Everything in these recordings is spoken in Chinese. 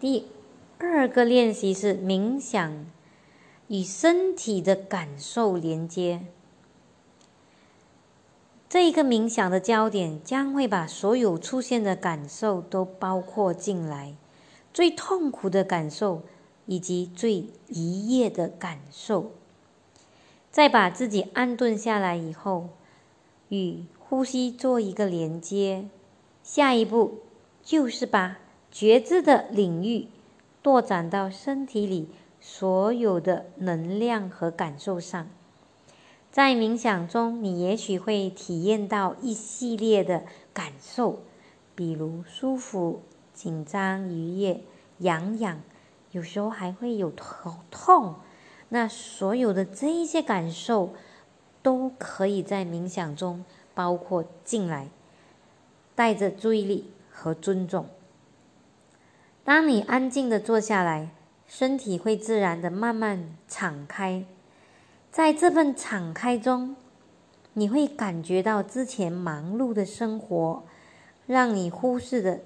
第二个练习是冥想，与身体的感受连接。这一个冥想的焦点将会把所有出现的感受都包括进来，最痛苦的感受以及最愉悦的感受。在把自己安顿下来以后，与呼吸做一个连接。下一步就是把觉知的领域拓展到身体里所有的能量和感受上。在冥想中，你也许会体验到一系列的感受，比如舒服、紧张、愉悦、痒痒，有时候还会有头痛。那所有的这一些感受，都可以在冥想中包括进来，带着注意力和尊重。当你安静的坐下来，身体会自然的慢慢敞开。在这份敞开中，你会感觉到之前忙碌的生活让你忽视的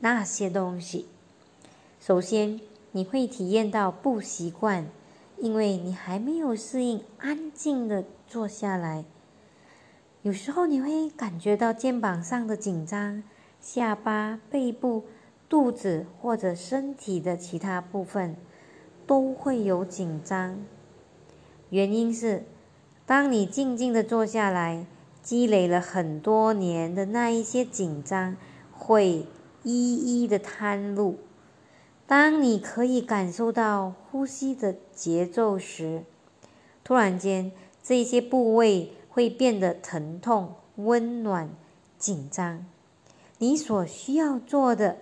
那些东西。首先，你会体验到不习惯，因为你还没有适应安静的坐下来。有时候你会感觉到肩膀上的紧张，下巴、背部、肚子或者身体的其他部分都会有紧张。原因是，当你静静的坐下来，积累了很多年的那一些紧张，会一一的摊露。当你可以感受到呼吸的节奏时，突然间，这些部位会变得疼痛、温暖、紧张。你所需要做的，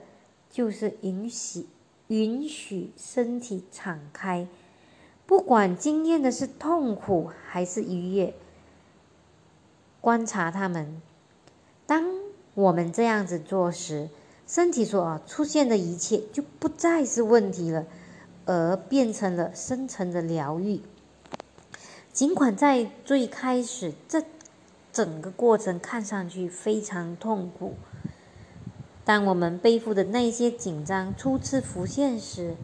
就是允许允许身体敞开。不管经验的是痛苦还是愉悦，观察他们。当我们这样子做时，身体所出现的一切就不再是问题了，而变成了深层的疗愈。尽管在最开始，这整个过程看上去非常痛苦，当我们背负的那些紧张初次浮现时，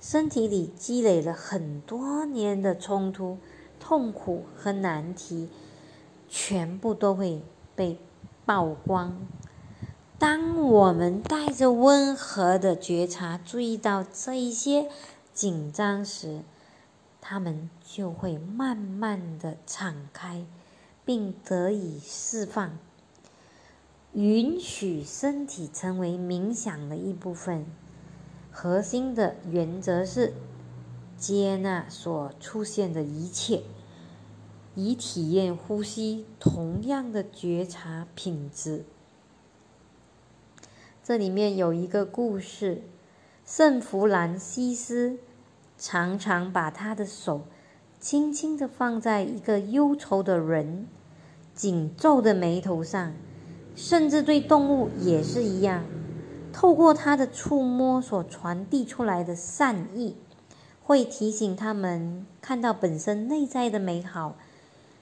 身体里积累了很多年的冲突、痛苦和难题，全部都会被曝光。当我们带着温和的觉察注意到这一些紧张时，他们就会慢慢的敞开，并得以释放。允许身体成为冥想的一部分。核心的原则是接纳所出现的一切，以体验呼吸同样的觉察品质。这里面有一个故事：圣弗兰西斯常常把他的手轻轻的放在一个忧愁的人紧皱的眉头上，甚至对动物也是一样。透过他的触摸所传递出来的善意，会提醒他们看到本身内在的美好。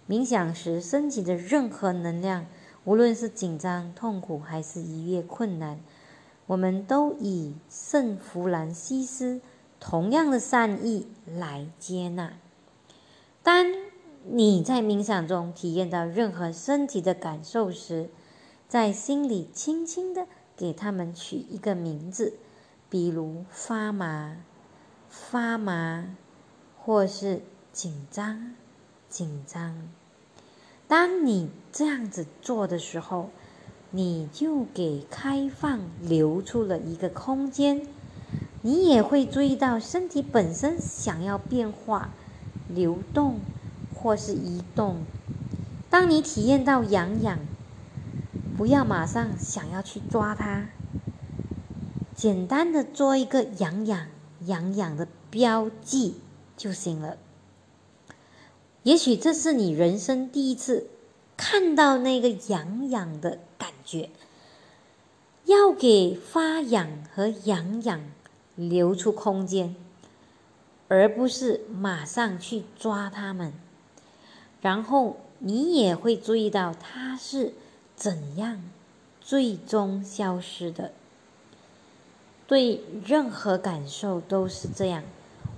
冥想时升起的任何能量，无论是紧张、痛苦还是愉悦、困难，我们都以圣弗兰西斯同样的善意来接纳。当你在冥想中体验到任何身体的感受时，在心里轻轻的。给他们取一个名字，比如发麻、发麻，或是紧张、紧张。当你这样子做的时候，你就给开放留出了一个空间。你也会注意到身体本身想要变化、流动或是移动。当你体验到痒痒。不要马上想要去抓它，简单的做一个痒痒痒痒的标记就行了。也许这是你人生第一次看到那个痒痒的感觉，要给发痒和痒痒留出空间，而不是马上去抓它们。然后你也会注意到它是。怎样最终消失的？对任何感受都是这样，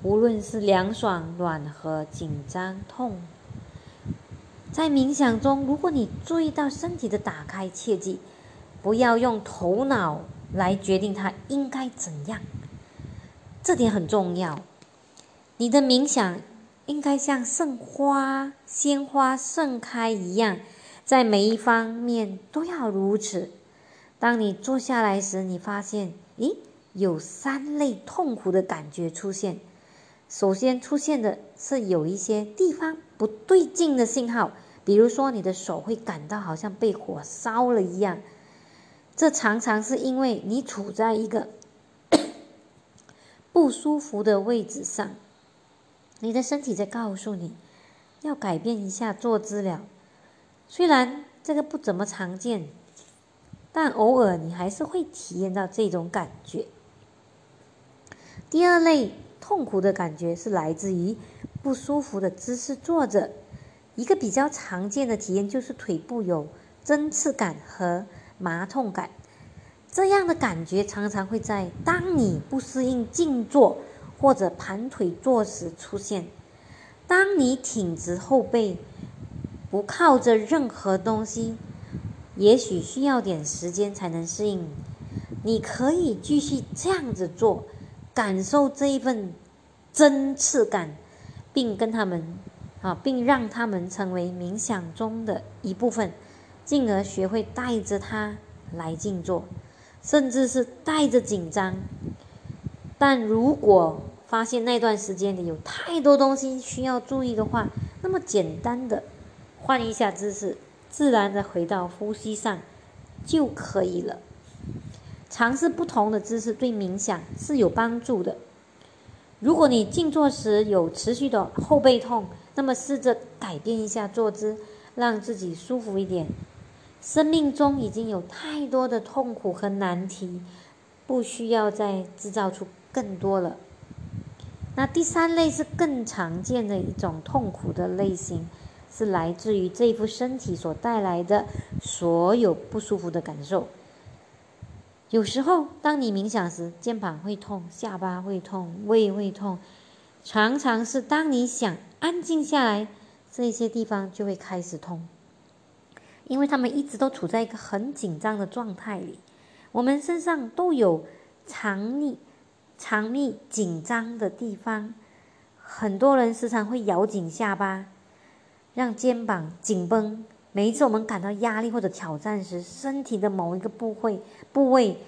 无论是凉爽、暖和、紧张、痛。在冥想中，如果你注意到身体的打开，切记不要用头脑来决定它应该怎样，这点很重要。你的冥想应该像盛花、鲜花盛开一样，在每一方面都要如此。当你坐下来时，你发现，咦？有三类痛苦的感觉出现。首先出现的是有一些地方不对劲的信号，比如说你的手会感到好像被火烧了一样。这常常是因为你处在一个 不舒服的位置上，你的身体在告诉你要改变一下坐姿了。虽然这个不怎么常见，但偶尔你还是会体验到这种感觉。第二类痛苦的感觉是来自于不舒服的姿势坐着，一个比较常见的体验就是腿部有针刺感和麻痛感。这样的感觉常常会在当你不适应静坐或者盘腿坐时出现。当你挺直后背，不靠着任何东西，也许需要点时间才能适应。你可以继续这样子做。感受这一份针刺感，并跟他们啊，并让他们成为冥想中的一部分，进而学会带着它来静坐，甚至是带着紧张。但如果发现那段时间里有太多东西需要注意的话，那么简单的换一下姿势，自然的回到呼吸上就可以了。尝试不同的姿势对冥想是有帮助的。如果你静坐时有持续的后背痛，那么试着改变一下坐姿，让自己舒服一点。生命中已经有太多的痛苦和难题，不需要再制造出更多了。那第三类是更常见的一种痛苦的类型，是来自于这副身体所带来的所有不舒服的感受。有时候，当你冥想时，肩膀会痛，下巴会痛，胃会痛，常常是当你想安静下来，这些地方就会开始痛，因为他们一直都处在一个很紧张的状态里。我们身上都有藏匿、藏匿紧张的地方，很多人时常会咬紧下巴，让肩膀紧绷。每一次我们感到压力或者挑战时，身体的某一个部位部位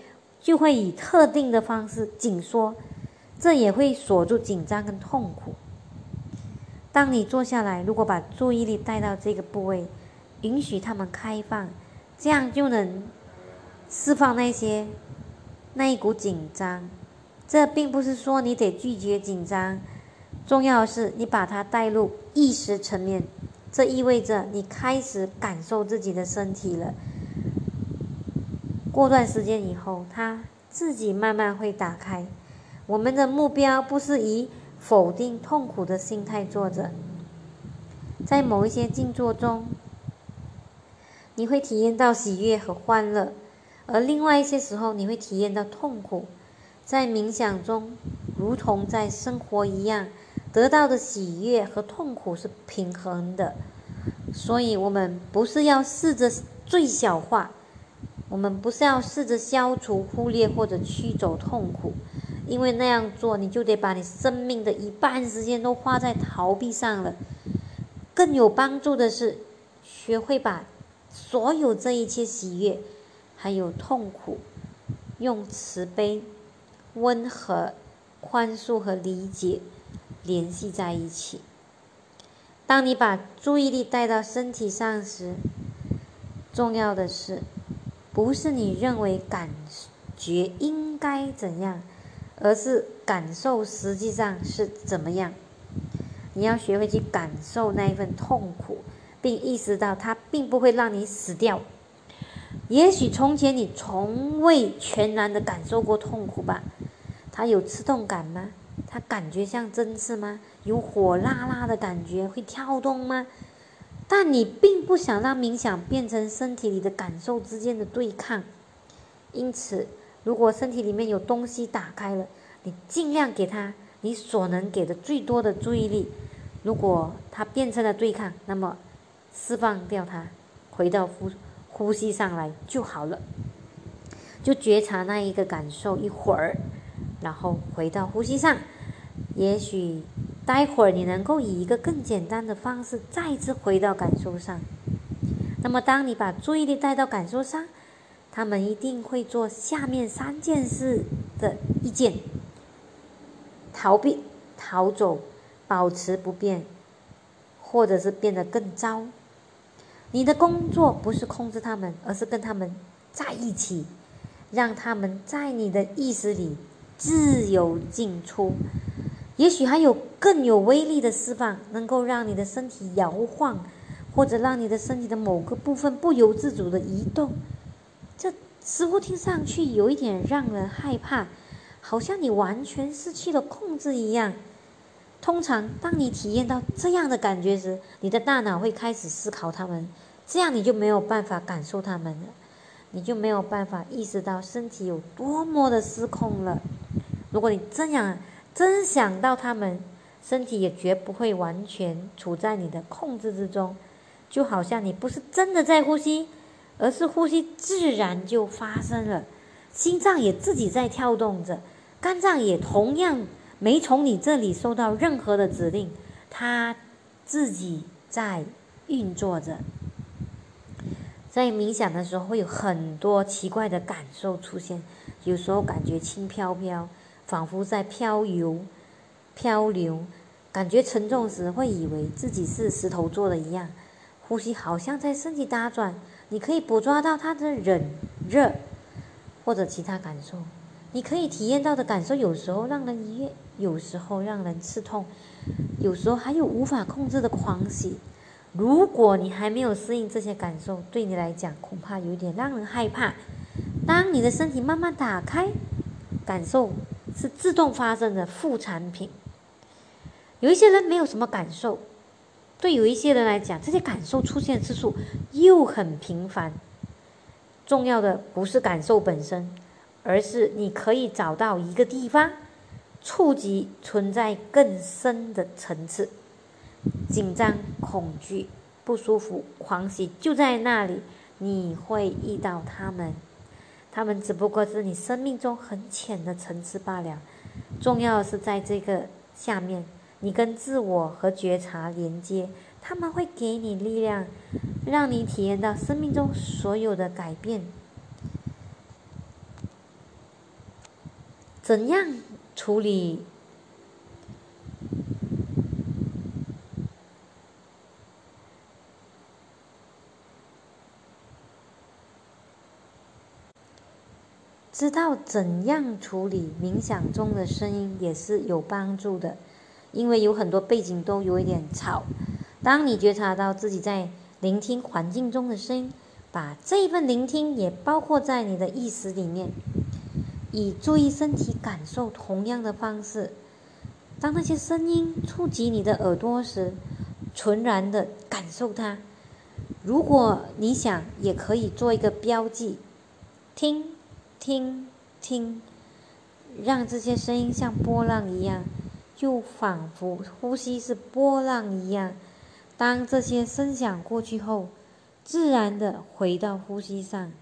就会以特定的方式紧缩，这也会锁住紧张跟痛苦。当你坐下来，如果把注意力带到这个部位，允许它们开放，这样就能释放那些那一股紧张。这并不是说你得拒绝紧张，重要的是你把它带入意识层面。这意味着你开始感受自己的身体了。过段时间以后，它自己慢慢会打开。我们的目标不是以否定痛苦的心态坐着。在某一些静坐中，你会体验到喜悦和欢乐；而另外一些时候，你会体验到痛苦。在冥想中，如同在生活一样。得到的喜悦和痛苦是平衡的，所以我们不是要试着最小化，我们不是要试着消除、忽略或者驱走痛苦，因为那样做你就得把你生命的一半时间都花在逃避上了。更有帮助的是，学会把所有这一切喜悦，还有痛苦，用慈悲、温和、宽恕和理解。联系在一起。当你把注意力带到身体上时，重要的是，不是你认为感觉应该怎样，而是感受实际上是怎么样。你要学会去感受那一份痛苦，并意识到它并不会让你死掉。也许从前你从未全然的感受过痛苦吧？它有刺痛感吗？它感觉像针刺吗？有火辣辣的感觉，会跳动吗？但你并不想让冥想变成身体里的感受之间的对抗，因此如果身体里面有东西打开了，你尽量给它你所能给的最多的注意力。如果它变成了对抗，那么释放掉它，回到呼呼吸上来就好了。就觉察那一个感受一会儿，然后回到呼吸上。也许待会儿你能够以一个更简单的方式再次回到感受上。那么，当你把注意力带到感受上，他们一定会做下面三件事的一件：逃避、逃走、保持不变，或者是变得更糟。你的工作不是控制他们，而是跟他们在一起。让他们在你的意识里自由进出，也许还有更有威力的释放，能够让你的身体摇晃，或者让你的身体的某个部分不由自主的移动。这似乎听上去有一点让人害怕，好像你完全失去了控制一样。通常，当你体验到这样的感觉时，你的大脑会开始思考他们，这样你就没有办法感受他们了。你就没有办法意识到身体有多么的失控了。如果你这样真想到他们，身体也绝不会完全处在你的控制之中，就好像你不是真的在呼吸，而是呼吸自然就发生了，心脏也自己在跳动着，肝脏也同样没从你这里收到任何的指令，它自己在运作着。在冥想的时候，会有很多奇怪的感受出现。有时候感觉轻飘飘，仿佛在漂游、漂流；感觉沉重时，会以为自己是石头做的一样。呼吸好像在身体打转，你可以捕捉到它的冷、热或者其他感受。你可以体验到的感受，有时候让人愉悦，有时候让人刺痛，有时候还有无法控制的狂喜。如果你还没有适应这些感受，对你来讲恐怕有点让人害怕。当你的身体慢慢打开，感受是自动发生的副产品。有一些人没有什么感受，对有一些人来讲，这些感受出现次数又很频繁。重要的不是感受本身，而是你可以找到一个地方，触及存在更深的层次。紧张、恐惧、不舒服、狂喜就在那里，你会遇到他们，他们只不过是你生命中很浅的层次罢了。重要的是在这个下面，你跟自我和觉察连接，他们会给你力量，让你体验到生命中所有的改变。怎样处理？知道怎样处理冥想中的声音也是有帮助的，因为有很多背景都有一点吵。当你觉察到自己在聆听环境中的声音，把这一份聆听也包括在你的意识里面，以注意身体感受同样的方式。当那些声音触及你的耳朵时，纯然的感受它。如果你想，也可以做一个标记，听。听，听，让这些声音像波浪一样，就仿佛呼吸是波浪一样。当这些声响过去后，自然的回到呼吸上。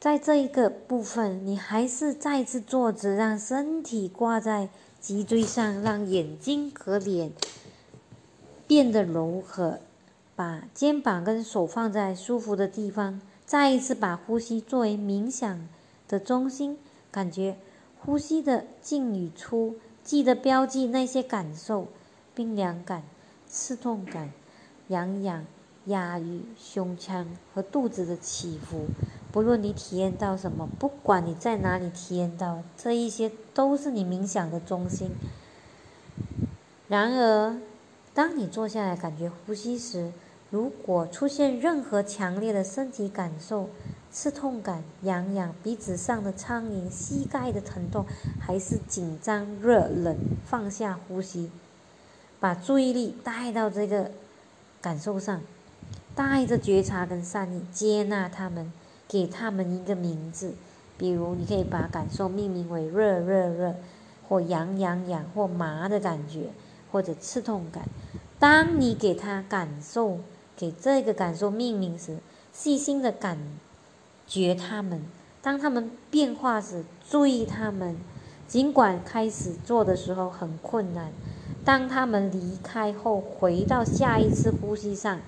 在这一个部分，你还是再次坐直，让身体挂在脊椎上，让眼睛和脸变得柔和。把肩膀跟手放在舒服的地方，再一次把呼吸作为冥想的中心，感觉呼吸的进与出，记得标记那些感受：冰凉感、刺痛感、痒痒、压抑、胸腔和肚子的起伏。不论你体验到什么，不管你在哪里体验到，这一些都是你冥想的中心。然而，当你坐下来感觉呼吸时，如果出现任何强烈的身体感受，刺痛感、痒痒、鼻子上的苍蝇、膝盖的疼痛，还是紧张、热、冷，放下呼吸，把注意力带到这个感受上。带着觉察跟善意接纳他们，给他们一个名字。比如，你可以把感受命名为热热热，或痒痒痒，或麻的感觉，或者刺痛感。当你给他感受，给这个感受命名时，细心的感觉他们。当他们变化时，注意他们。尽管开始做的时候很困难，当他们离开后，回到下一次呼吸上。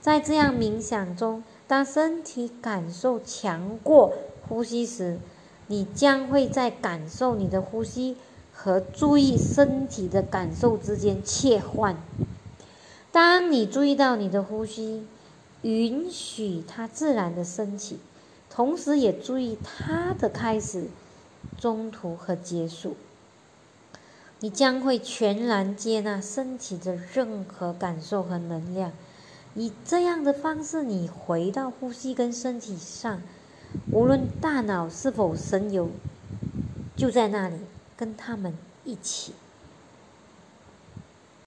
在这样冥想中，当身体感受强过呼吸时，你将会在感受你的呼吸和注意身体的感受之间切换。当你注意到你的呼吸，允许它自然的升起。同时也注意它的开始、中途和结束。你将会全然接纳身体的任何感受和能量。以这样的方式，你回到呼吸跟身体上，无论大脑是否神游，就在那里跟他们一起。